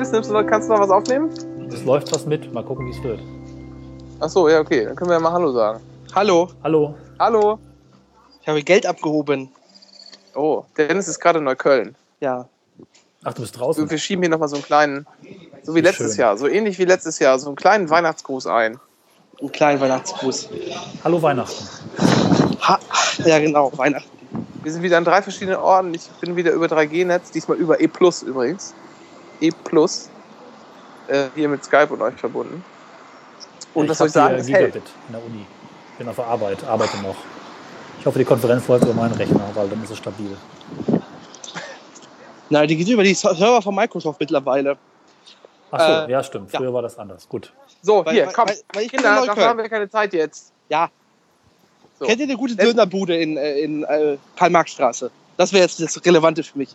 Cornelis, nimmst du, kannst du noch was aufnehmen? Es läuft was mit. Mal gucken, wie es wird. Ach so, ja, okay. Dann können wir ja mal Hallo sagen. Hallo, Hallo. Hallo. ich habe Geld abgehoben. Oh, Dennis ist gerade in Neukölln. Ja. Ach, du bist draußen. Wir schieben hier nochmal so einen kleinen, so wie letztes schön. Jahr, so ähnlich wie letztes Jahr, so einen kleinen Weihnachtsgruß ein. Einen kleinen Weihnachtsgruß. Hallo Weihnachten. Ha ja, genau, Weihnachten. Wir sind wieder an drei verschiedenen Orten. Ich bin wieder über 3G-Netz, diesmal über E Plus übrigens. E Plus. Äh, hier mit Skype und euch verbunden. Und ich was soll ich sagen? Es hält. Gigabit in der Uni. Bin auf der Arbeit, arbeite noch. Ich hoffe, die Konferenz läuft über meinen Rechner, weil dann ist es stabil. Nein, die geht über die Server von Microsoft mittlerweile. Achso, Äh, ja, stimmt. ja. Früher war das anders. Gut. So, Weil- hier, komm. weil- weil ich bin Kinder, in dafür haben wir keine Zeit jetzt. Ja. So. Kennt ihr eine gute Dönerbude in, äh, in äh, Karl-Marx-Straße? Das wäre jetzt das Relevante für mich.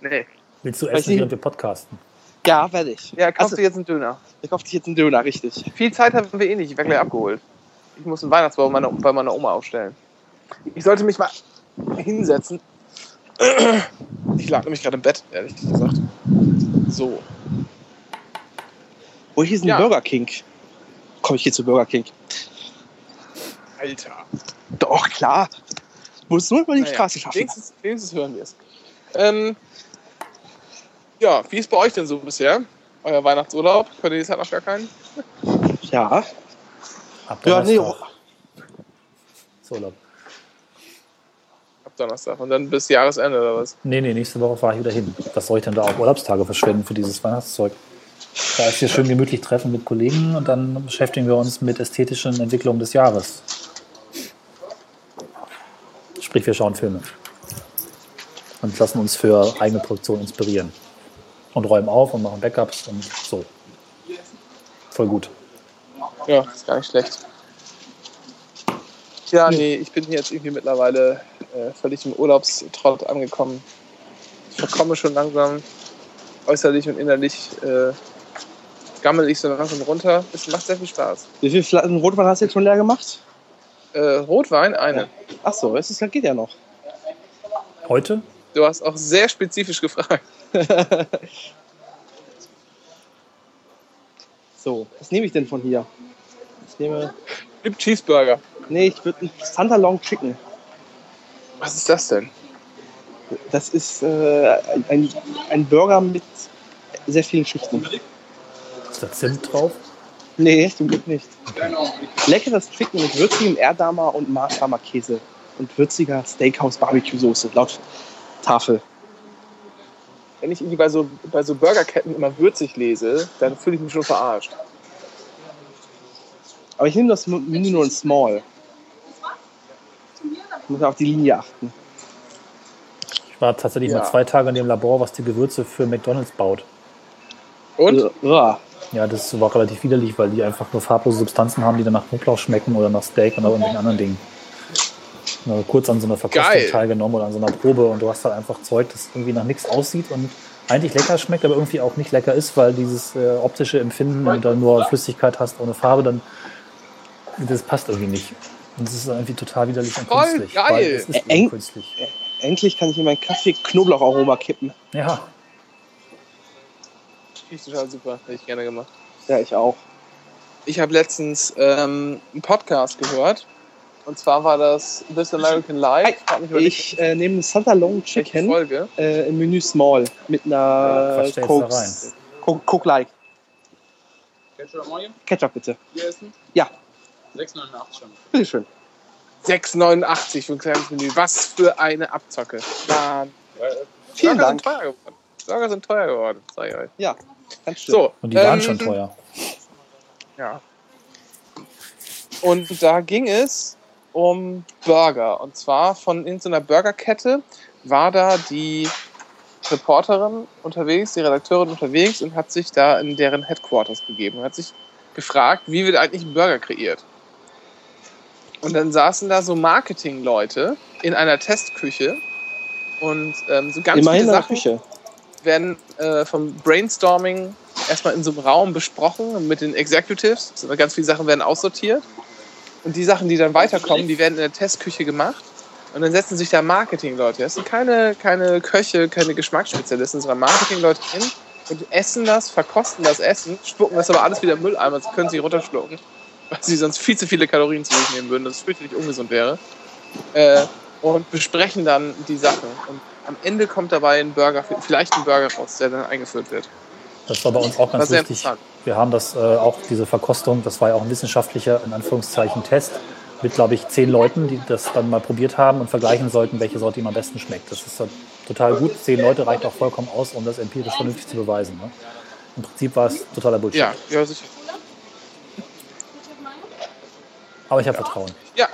Nee. Willst du essen, während wir podcasten? Ja, werde ich. Ja, kaufst Also, du jetzt einen Döner. ich kaufe dich jetzt einen Döner, richtig. Viel Zeit haben wir eh nicht. Ich werde gleich abgeholt. Ich muss einen Weihnachtsbaum meiner, bei meiner Oma aufstellen. Ich sollte mich mal hinsetzen. Ich lag nämlich gerade im Bett, ehrlich gesagt. So. Wo hier ist ein Ja. Burger King? Komm, ich gehe zu Burger King. Alter. Doch, klar. Muss nur über die Naja, Straße schaffen. Wenigstens, wenigstens hören wir es. Ähm, ja, wie ist bei euch denn so bisher? Euer Weihnachtsurlaub? Cornelis hat noch gar keinen. Ja. Ab Ja, nee. Urlaub. Ab Donnerstag. Und dann bis Jahresende oder was? Nee, nee, nächste Woche fahre ich wieder hin. Was soll ich denn da auch Urlaubstage verschwenden für dieses Weihnachtszeug? Da ist hier schön gemütlich treffen mit Kollegen und dann beschäftigen wir uns mit ästhetischen Entwicklungen des Jahres. Sprich, wir schauen Filme. Und lassen uns für eigene Produktion inspirieren. Und räumen auf und machen Backups und so. Voll gut. Ja, ist gar nicht schlecht. Ja, nee, ich bin jetzt irgendwie mittlerweile äh, völlig im Urlaubstrott angekommen. Ich verkomme schon langsam äußerlich und innerlich äh, gammel ich so langsam runter. Es macht sehr viel Spaß. Wie viele Flaschen Rotwein hast du jetzt schon leer gemacht? Äh, Rotwein, eine. Ach so, es ist, geht ja noch. Heute? Du hast auch sehr spezifisch gefragt. So, was nehme ich denn von hier? Ich nehme. Gib Cheeseburger. Nee, ich würde einen Santa Long Chicken. Was ist das denn? Das ist äh, ein, ein Burger mit sehr vielen Schichten. Ist da Zimt drauf? Nee, zum Glück nicht. Leckeres Chicken mit würzigem Erdamer und Maßhamer Käse und würziger Steakhouse Barbecue Soße laut Tafel. Wenn ich irgendwie bei so, bei so Burgerketten immer würzig lese, dann fühle ich mich schon verarscht. Aber ich nehme das Menü nur in Small. Ich muss auf die Linie achten. Ich war tatsächlich Ja. mal zwei Tage in dem Labor, was die Gewürze für McDonalds baut. Und? Ja. Ja, das war relativ widerlich, weil die einfach nur farblose Substanzen haben, die dann nach Knoblauch schmecken oder nach Steak oder irgendwelchen anderen Dingen. Habe kurz an so einer Verkostung Geil. teilgenommen oder an so einer Probe und du hast halt einfach Zeug, das irgendwie nach nichts aussieht und eigentlich lecker schmeckt, aber irgendwie auch nicht lecker ist, weil dieses äh, optische Empfinden, wenn du da nur Flüssigkeit hast ohne Farbe, dann das passt irgendwie nicht. Und es ist irgendwie total widerlich und Voll künstlich. geil. Weil es ist Eng- künstlich. Endlich kann ich in meinen Kaffee Knoblaucharoma kippen. Ja, Riecht total super. Hätte ich gerne gemacht. Ja, ich auch. Ich habe letztens ähm, einen Podcast gehört. Und zwar war das This American Life. Ich äh, nehme Long welche Chicken Folge. äh, im Menü Small mit Ja, einer quatsch, der jetzt Coke. Coke, Light. Ketchup? Ketchup bitte. Hier essen? Ja, 6,89 schon. bitteschön. 6,89 für ein kleines Menü. Was für eine Abzocke. Mann. Vielen Burger Dank. sind teuer geworden. Burger sind teuer geworden, sag ich euch. Ja, ganz stimmt. So. und die waren ähm, schon teuer. Ja. Und da ging es um Burger. Und zwar von in so einer Burgerkette war da die Reporterin unterwegs, die Redakteurin unterwegs und hat sich da in deren Headquarters begeben und hat sich gefragt, wie wird eigentlich ein Burger kreiert. Und dann saßen da so Marketingleute in einer Testküche und ähm, so ganz Immerhin in viele Sachen Küche. werden äh, vom Brainstorming erstmal in so einem Raum besprochen mit den Executives. Also ganz viele Sachen werden aussortiert. Und die Sachen, die dann weiterkommen, die werden in der Testküche gemacht. Und dann setzen sich da Marketingleute. Das sind keine, keine Köche, keine Geschmacksspezialisten, sondern Marketingleute hin und essen das, verkosten das Essen, spucken das aber alles wieder im Mülleimer, sie können sich runterschlucken, weil sie sonst viel zu viele Kalorien zu sich nehmen würden, das fürchterlich ungesund wäre. Äh, und besprechen dann die Sachen. Und am Ende kommt dabei ein Burger, vielleicht ein Burger raus, der dann eingeführt wird. Das war bei uns auch ganz wichtig. Wir haben das äh, auch, diese Verkostung, das war ja auch ein wissenschaftlicher, in Anführungszeichen, Test mit, glaube ich, zehn Leuten, die das dann mal probiert haben und vergleichen sollten, welche Sorte ihm am besten schmeckt. Das ist dann total gut. Zehn Leute reicht auch vollkommen aus, um das empirisch vernünftig zu beweisen. Ne? Im Prinzip war es totaler Bullshit. Ja, ja, sicher. Aber ich habe Vertrauen. Ja,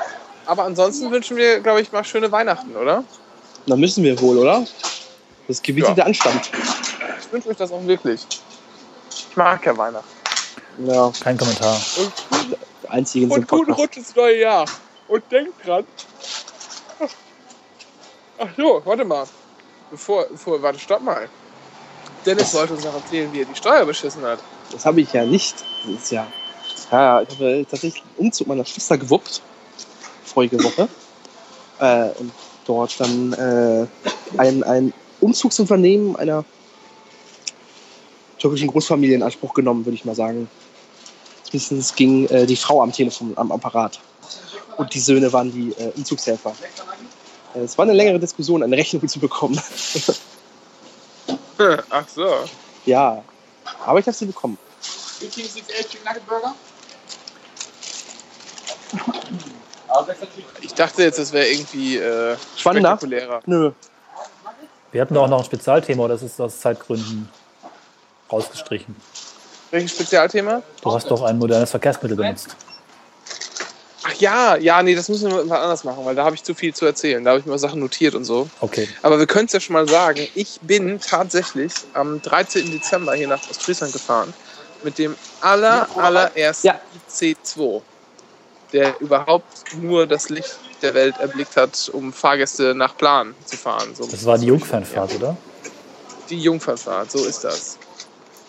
aber ansonsten wünschen wir, glaube ich, mal schöne Weihnachten, oder? Da müssen wir wohl, oder? Das gebietet Ja. der Anstand. Ich wünsche euch das auch wirklich. Ich mag ja Weihnachten. Ja, Kein Kommentar. Und, der einzige in diesem und guten Podcast. Rutsch ins neue Jahr. Und denkt dran. Ach so, warte mal. Bevor, bevor, warte, stopp mal. Dennis wollte uns noch erzählen, wie er die Steuer beschissen hat. Das habe ich ja nicht. Das ist ja. Ja, ich habe tatsächlich einen Umzug meiner Schwester gewuppt. Vorige Woche. Äh, und dort dann äh, ein, ein Umzugsunternehmen einer türkischen Großfamilie in Anspruch genommen, würde ich mal sagen. Zumindest ging äh, die Frau am Telefon, am Apparat. Und die Söhne waren die äh, Umzugshelfer. Äh, es war eine längere Diskussion, eine Rechnung zu bekommen. Ach so. ja, aber ich habe sie bekommen. Chicken 68 Chicken Nugget Burger. Aber 46 Ich dachte jetzt, das wäre irgendwie äh, Spannender? spektakulärer. Nö, Wir hatten da auch noch ein Spezialthema, das ist aus Zeitgründen rausgestrichen. Welches Spezialthema? Du hast doch ein modernes Verkehrsmittel benutzt. Ach ja, ja, nee, das müssen wir mal anders machen, weil da habe ich zu viel zu erzählen. Da habe ich mir Sachen notiert und so. Okay. Aber wir können es ja schon mal sagen, ich bin tatsächlich am 13. Dezember hier nach Ostfriesland gefahren mit dem aller, allerersten Ja. IC2, der überhaupt nur das Licht der Welt erblickt hat, um Fahrgäste nach Plan zu fahren. So Das war die Jungfernfahrt, oder? die Jungfernfahrt, so ist das.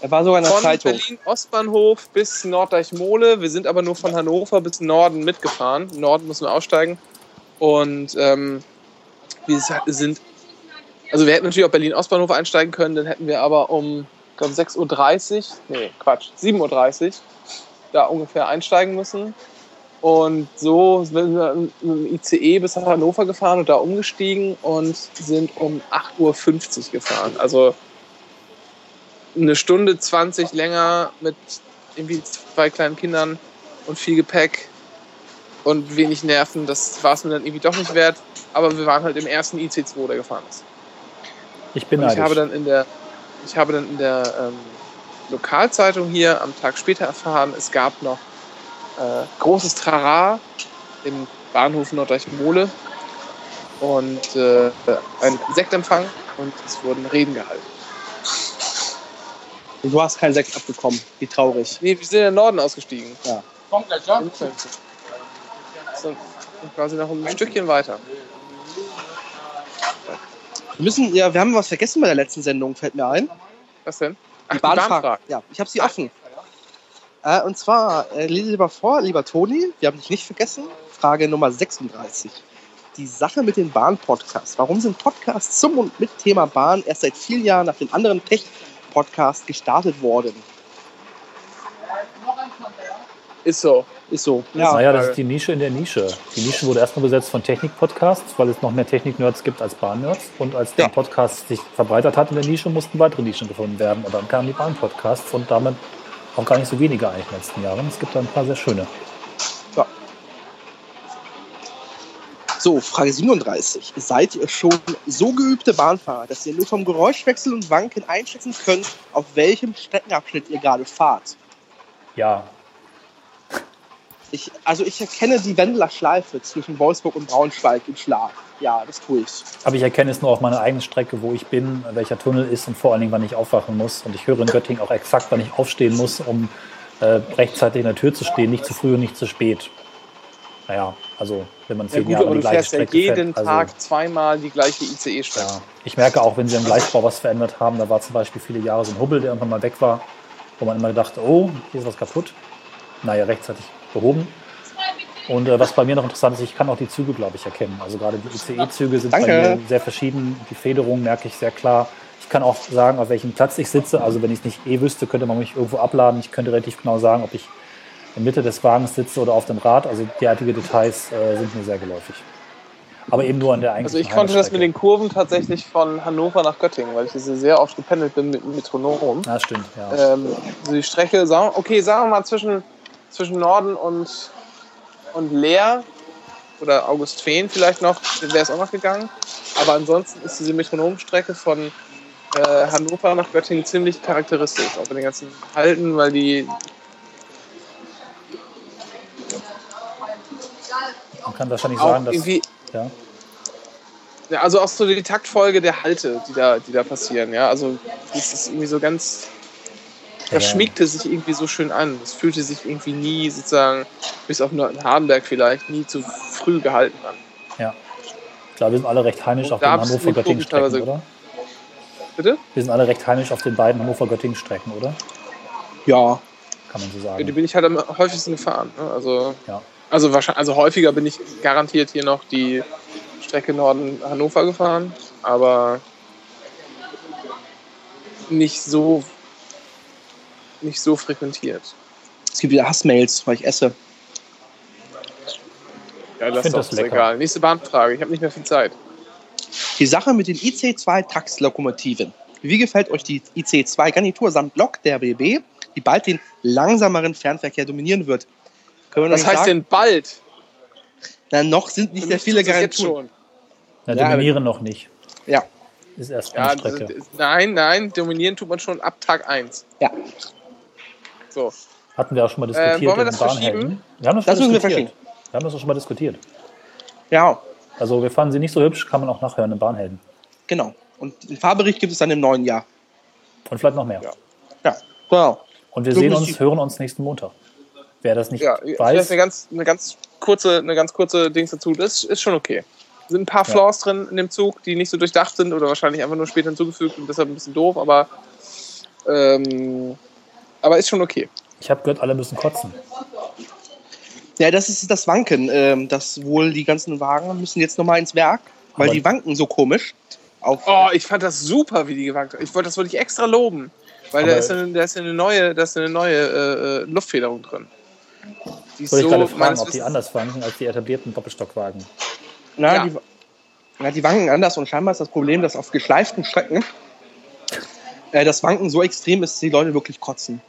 Er war sogar in der Von Zeitung. Berlin Ostbahnhof bis Norddeich-Mole. Wir sind aber nur von Hannover bis Norden mitgefahren. Norden müssen wir aussteigen. Und ähm, wir sind, also wir hätten natürlich auch Berlin Ostbahnhof einsteigen können, dann hätten wir aber um, ich glaube 6.30 Uhr, nee, Quatsch, 7.30 Uhr da ungefähr einsteigen müssen. Und so sind wir mit dem ICE bis nach Hannover gefahren und da umgestiegen und sind um 8.50 Uhr gefahren. Also eine Stunde 20 länger mit irgendwie zwei kleinen Kindern und viel Gepäck und wenig Nerven. Das war es mir dann irgendwie doch nicht wert. Aber wir waren halt im ersten IC2, der gefahren ist. Ich bin Und ich habe dann in der, ich habe dann in der ähm, Lokalzeitung hier am Tag später erfahren, es gab noch äh, großes Trara im Bahnhof Norddeich-Mole und äh, ein Sektempfang und es wurden Reden gehalten. Und du hast keinen Sekt abbekommen. Wie traurig. Nee, wir sind in den Norden ausgestiegen. kommt gleich, ja? So, quasi noch ein Stückchen weiter. Wir müssen, ja, wir haben was vergessen bei der letzten Sendung, fällt mir ein. Was denn? Ach, Die Bahnfrage. Bahnfrage. Ja, ich habe sie offen. Äh, und zwar, äh, lese lieber vor, lieber Toni, wir haben dich nicht vergessen. Frage Nummer 36. Die Sache mit den Bahn-Podcasts. Warum sind Podcasts zum und mit Thema Bahn erst seit vielen Jahren nach den anderen Tech-Podcasts gestartet worden? Ist so. Ist so. Ja. Naja, das ist die Nische in der Nische. Die Nische wurde erstmal besetzt von Technik-Podcasts, weil es noch mehr Technik-Nerds gibt als Bahn-Nerds. Und als der Ja. Podcast sich verbreitert hat in der Nische, mussten weitere Nischen gefunden werden. Und dann kamen die Bahn-Podcasts und damit auch gar nicht so wenige eigentlich in den letzten Jahren. Es gibt da ein paar sehr schöne. So, Frage 37. Seid ihr schon so geübte Bahnfahrer, dass ihr nur vom Geräuschwechsel und Wanken einschätzen könnt, auf welchem Streckenabschnitt ihr gerade fahrt? Ja, Ich, also ich erkenne die Wendler Schleife zwischen Wolfsburg und Braunschweig im Schlaf. Ja, das tue ich. aber ich erkenne es nur auf meiner eigenen Strecke, wo ich bin, welcher Tunnel ist und vor allen Dingen, wann ich aufwachen muss. Und ich höre in Göttingen auch exakt, wann ich aufstehen muss, um äh, rechtzeitig in der Tür zu stehen, nicht zu früh und nicht zu spät. Naja, also wenn man Ja zehn gut, Jahre aber die du gleiche fährst ja Strecke jeden fährt, also, Tag zweimal die gleiche ICE-Strecke. Ja. Ich merke auch, wenn sie am Gleisbau was verändert haben, da war zum Beispiel viele Jahre so ein Hubbel, der irgendwann mal weg war, wo man immer dachte, oh, hier ist was kaputt. Naja, rechtzeitig behoben. Und äh, was bei mir noch interessant ist, ich kann auch die Züge, glaube ich, erkennen. Also gerade die ICE-Züge sind Danke. bei mir sehr verschieden. Die Federung merke ich sehr klar. Ich kann auch sagen, auf welchem Platz ich sitze. Also wenn ich es nicht eh wüsste, könnte man mich irgendwo abladen. Ich könnte relativ genau sagen, ob ich in der Mitte des Wagens sitze oder auf dem Rad. Also derartige Details äh, sind mir sehr geläufig. Aber eben nur an der eigentlichen Also ich konnte das mit den Kurven tatsächlich von Hannover nach Göttingen, weil ich diese sehr oft gependelt bin mit Metronom. Ja, stimmt, ja. Ähm, so die Strecke, sagen, okay, sagen wir mal zwischen, zwischen Norden und, und Leer oder Augustfehn vielleicht noch, wäre es auch noch gegangen. Aber ansonsten ist diese Metronomstrecke von äh, Hannover nach Göttingen ziemlich charakteristisch, auch bei den ganzen Halten, weil die Man kann wahrscheinlich auch sagen, dass. irgendwie Ja, Ja, also auch so die Taktfolge der Halte, die da, die da passieren, ja. Also das ist irgendwie so ganz. Das Ja. schmiegte sich irgendwie so schön an. Es fühlte sich irgendwie nie sozusagen, bis auf nur in Hardenberg vielleicht, nie zu früh gehalten an. ja. Ich glaube, wir sind alle recht heimisch Und auf da den hab's mit Hannover-Göttingen-Strecken, Kurven oder? Bitte? Wir sind alle recht heimisch auf den beiden Hannover-Göttingen-Strecken, oder? Ja. Kann man so Ja, die sagen. bin ich halt am häufigsten gefahren. Ne? Also, Ja. Also, wahrscheinlich, also häufiger bin ich garantiert hier noch die Strecke Norden Hannover gefahren, aber nicht so nicht so frequentiert. Es gibt wieder Hassmails, weil ich esse. Ja, lass find doch, das ist lecker. egal. Nächste Bahnfrage. Ich habe nicht mehr viel Zeit. Die Sache mit den IC2-Taxlokomotiven. Wie gefällt euch die IC2-Garnitur samt Lok der BB, die bald den langsameren Fernverkehr dominieren wird? Können wir noch Was heißt sagen? denn bald? Na, noch sind nicht sehr viele jetzt Garnituren. Ja, dominieren noch nicht. Ja, Ist erst Ja, Strecke. ist- nein, nein, dominieren tut man schon ab Tag 1. ja. So. Hatten wir auch schon mal diskutiert Äh, wollen wir in das Bahnhelden. verschieben? Wir haben das Das schon müssen wir diskutiert. Wir haben das auch schon mal diskutiert. Ja, Also wir fanden sie nicht so hübsch, kann man auch nachhören in Bahnhelden. genau. Und den Fahrbericht gibt es dann im neuen Jahr. Und vielleicht noch mehr. Ja. Ja, genau. Und wir So sehen uns, hören uns nächsten Montag. Wer das nicht Ja, weiß, eine ganz, eine ganz kurze, eine ganz kurze Dings dazu. Das ist schon okay. Sind ein paar Ja. Flaws drin in dem Zug, die nicht so durchdacht sind oder wahrscheinlich einfach nur später hinzugefügt und deshalb ein bisschen doof, aber ähm, aber ist schon okay. ich habe gehört, alle müssen kotzen. Ja, das ist das Wanken. Ähm, dass wohl die ganzen Wagen müssen jetzt nochmal ins Werk, weil Aber- die wanken so komisch. Auf, Oh, ich fand das super, wie die gewankt haben. Ich wollte das wollte ich extra loben, weil da ist, eine, da ist eine neue, da ist eine neue äh, äh, Luftfederung drin. Die Soll ich gerade so fragen, meines ob die anders wanken als die etablierten Doppelstockwagen? na, ja. die, na, die wanken anders und scheinbar ist das Problem, dass auf geschleiften Strecken äh, das Wanken so extrem ist, dass die Leute wirklich kotzen.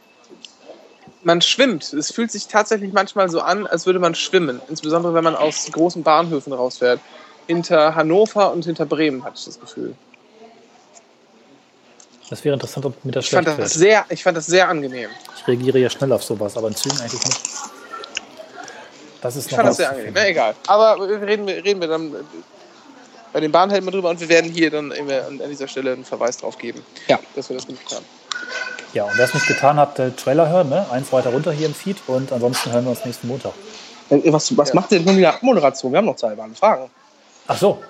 man schwimmt. Es fühlt sich tatsächlich manchmal so an, als würde man schwimmen. Insbesondere wenn man aus großen Bahnhöfen rausfährt. Hinter Hannover und hinter Bremen hatte ich das Gefühl. Das wäre interessant, ob mir das Ich fand das wird. sehr, ich fand das sehr angenehm. Ich reagiere ja schnell auf sowas, aber in Zügen eigentlich nicht. Das ist Ich noch fand das sehr angenehm. Na egal. Aber reden wir, reden wir dann äh, bei den Bahnhelden mal drüber und wir werden hier dann irgendwie an dieser Stelle einen Verweis drauf geben, Ja. dass wir das gemacht haben. Ja, und wer es nicht getan hat, der Trailer hören, ne? Eins weiter runter hier im Feed und ansonsten hören wir uns nächsten Montag. Äh, was was Ja. macht denn nun wieder Abmoderation? Wir haben noch zwei Bahnen Fragen. Ach so.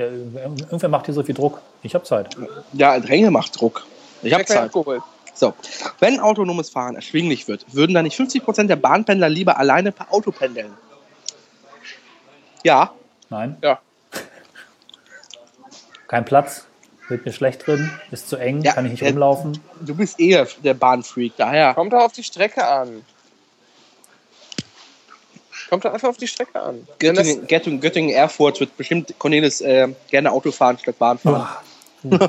Ja, irgendwer macht hier so viel Druck. Ich habe Zeit. Ja, Dränge macht Druck. Ich habe Zeit. Alkohol. So, wenn autonomes Fahren erschwinglich wird, würden dann nicht 50% der Bahnpendler lieber alleine per Auto pendeln? Ja, Nein? Ja. Kein Platz. Wird mir schlecht drin. Ist zu eng. Ja, kann ich nicht ja. rumlaufen. du bist eher der Bahnfreak, daher. Kommt doch auf die Strecke an. Kommt doch einfach auf die Strecke an. Wenn Göttingen, Göttingen, Göttingen, Erfurt wird bestimmt Cornelis äh, gerne Auto fahren statt Bahn fahren.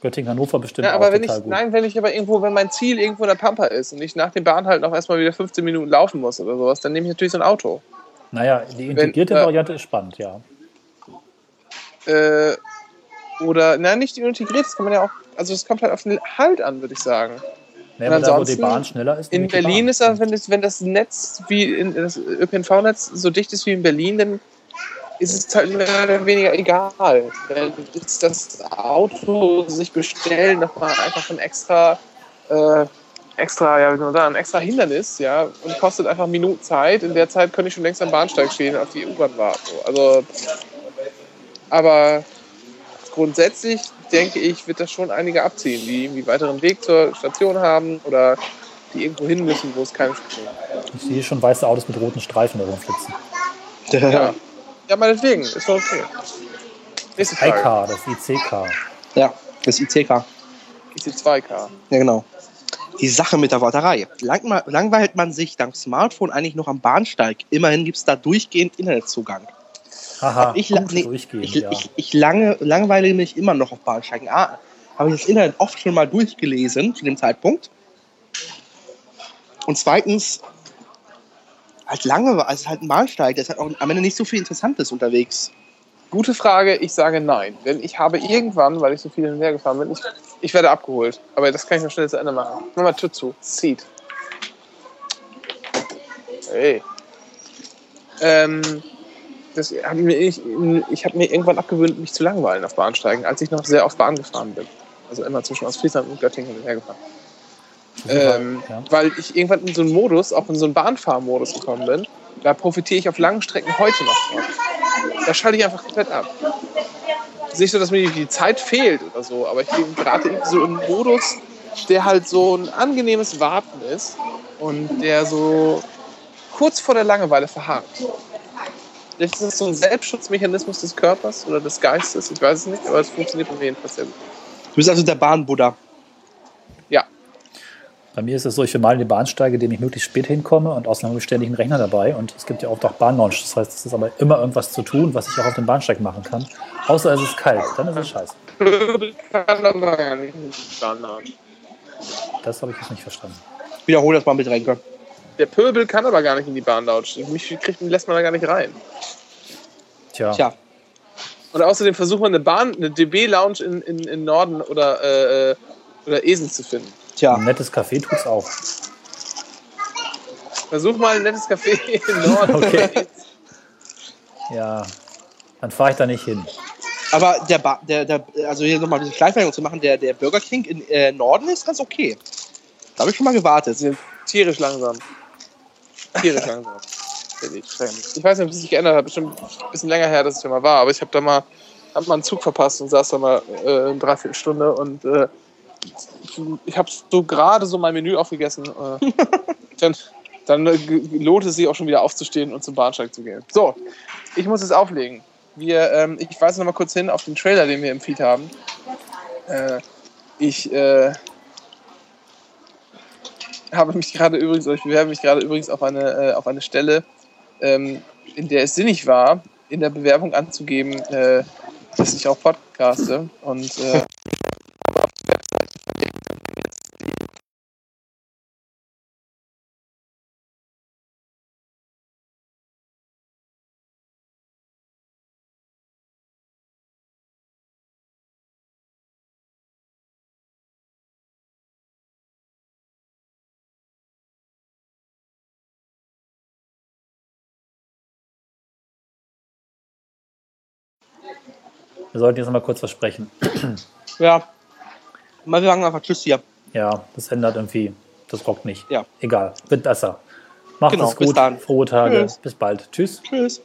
Göttingen, Hannover bestimmt Ja, auch aber wenn ich, total gut. nein, wenn ich aber irgendwo, wenn mein Ziel irgendwo in der Pampa ist und ich nach dem Bahn halt noch erstmal wieder 15 Minuten laufen muss oder sowas, dann nehme ich natürlich so ein Auto. Naja, die integrierte äh, Variante ist spannend, ja. Äh, oder, nein, nicht integriert, das kann man ja auch, also es kommt halt auf den Halt an, würde ich sagen. Naja, Und aber da, wo die ansonsten Bahn schneller ist. In Berlin ist das, wenn das, wenn das Netz wie in das ÖPNV-Netz so dicht ist wie in Berlin, dann ist es halt mehr oder weniger egal. Dann ist das Auto sich bestellen nochmal einfach ein extra, äh, extra, ja, wie soll man sagen, ein extra Hindernis, ja, und kostet einfach Minuten Zeit. In der Zeit könnte ich schon längst am Bahnsteig stehen und auf die U-Bahn warten. So. Also, aber grundsätzlich denke ich, wird das schon einige abziehen, die irgendwie weiteren Weg zur Station haben oder die irgendwo hin müssen, wo es keine Station gibt. Ich sehe schon weiße Autos mit roten Streifen da rumflitzen. Ja. ja, meinetwegen, ist doch okay. Nächste Frage. IK, das ICK. ja. Das ICK. IC2K. Ja, genau. Die Sache mit der Warterei. Lang, langweilt man sich dank Smartphone eigentlich noch am Bahnsteig. Immerhin gibt es da durchgehend Internetzugang. Haha, ich, nee, durchgehen, ich, ja. ich, ich lange, langweile mich immer noch auf Bahnsteigen. A, habe ich das Internet oft schon mal durchgelesen zu dem Zeitpunkt. Und zweitens, halt lange, also halt ein Bahnsteig, das hat auch am Ende nicht so viel Interessantes unterwegs. Gute Frage, ich sage nein. Denn ich habe irgendwann, weil ich so viel hin und her gefahren bin, ich, ich werde abgeholt. Aber das kann ich noch schnell zu Ende machen. Mach mal Tür zu. Seat. Hey. Ähm, das hab mir, ich ich habe mir irgendwann abgewöhnt, mich zu langweilen auf Bahnsteigen, als ich noch sehr oft Bahn gefahren bin. Also immer zwischen Ostfriesland und Göttingen und her gefahren. Ähm, ja. Weil ich irgendwann in so einen Modus, auch in so einen Bahnfahrmodus gekommen bin. Da profitiere ich auf langen Strecken heute noch von. Da schalte ich einfach komplett ab. Es ist nicht so, dass mir die Zeit fehlt oder so, aber ich bin gerade in so einem Modus, der halt so ein angenehmes Warten ist und der so kurz vor der Langeweile verharrt. Vielleicht ist das so ein Selbstschutzmechanismus des Körpers oder des Geistes, ich weiß es nicht, aber es funktioniert bei mir jedenfalls sehr gut. Du bist also der Bahnbuddha. Ja, Bei mir ist es so, ich will mal in die Bahn steige, indem ich möglichst spät hinkomme und außerdem habe ich ständig einen Rechner dabei und es gibt ja auch noch Bahnlaunch. Das heißt, es ist aber immer irgendwas zu tun, was ich auch auf dem Bahnsteig machen kann. Außer es ist kalt, dann ist es scheiße. Das habe ich jetzt nicht verstanden. Wiederhole das mal mit Renke. Der Pöbel kann aber gar nicht in die Bahn lautschen. Mich kriegt, lässt man da gar nicht rein. Tja, Tja, Und außerdem versucht man eine Bahn, eine DB-Lounge in, in, in Norden oder, äh, äh, oder Esel zu finden. tja. ein nettes Café tut's auch. Versuch mal ein nettes Café in Norden. Okay. Ja, dann fahre ich da nicht hin. Aber der, ba der, der also hier nochmal diese Schleichwerbung zu machen, der, der Burger King in äh, Norden ist ganz okay. Da habe ich schon mal gewartet. sind tierisch langsam. Tierisch langsam. Ich weiß nicht, ob es sich geändert hat. Bestimmt ein bisschen länger her, dass ich da mal war. Aber ich habe da mal, hab mal einen Zug verpasst und saß da mal äh, eine Dreiviertelstunde und äh, ich habe so gerade so mein Menü aufgegessen. Äh, dann dann äh, lohnt es sich auch schon wieder aufzustehen und zum Bahnsteig zu gehen. So, ich muss es auflegen. Wir, ähm, ich weise noch mal kurz hin auf den Trailer, den wir im Feed haben. Äh, ich äh, habe mich gerade übrigens, ich bewerbe mich gerade übrigens auf eine, äh, auf eine Stelle, ähm, in der es sinnig war, in der Bewerbung anzugeben, äh, dass ich auch podcaste. Und äh, Wir sollten jetzt mal kurz versprechen. Ja. Mal wir sagen einfach Tschüss hier. Ja, das ändert irgendwie, das rockt nicht. Ja. Egal, wird besser. Macht Genau, es bis gut, dann. frohe Tage, Tschüss. bis bald. Tschüss. Tschüss.